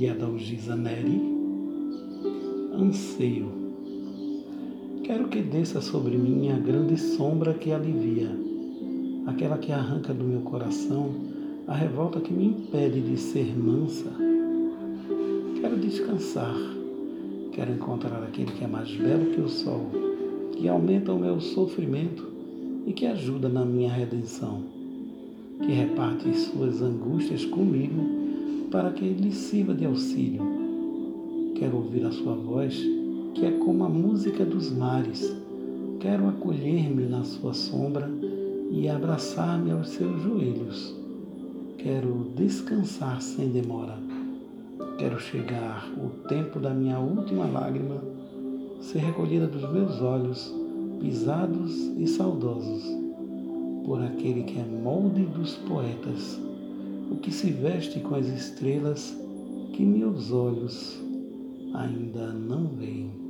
de Adalgisa Neri. Anseio. Quero que desça sobre mim a grande sombra que alivia, aquela que arranca do meu coração a revolta que me impede de ser mansa. Quero descansar, quero encontrar aquele que é mais belo que o sol, que aumenta o meu sofrimento e que ajuda na minha redenção, que reparte suas angústias comigo para que lhe sirva de auxílio. Quero ouvir a sua voz, que é como a música dos mares. Quero acolher-me na sua sombra e abraçar-me aos seus joelhos. Quero descansar sem demora. Quero chegar o tempo da minha última lágrima ser recolhida dos meus olhos, pisados e saudosos, por aquele que é molde dos poetas, que se veste com as estrelas que meus olhos ainda não veem.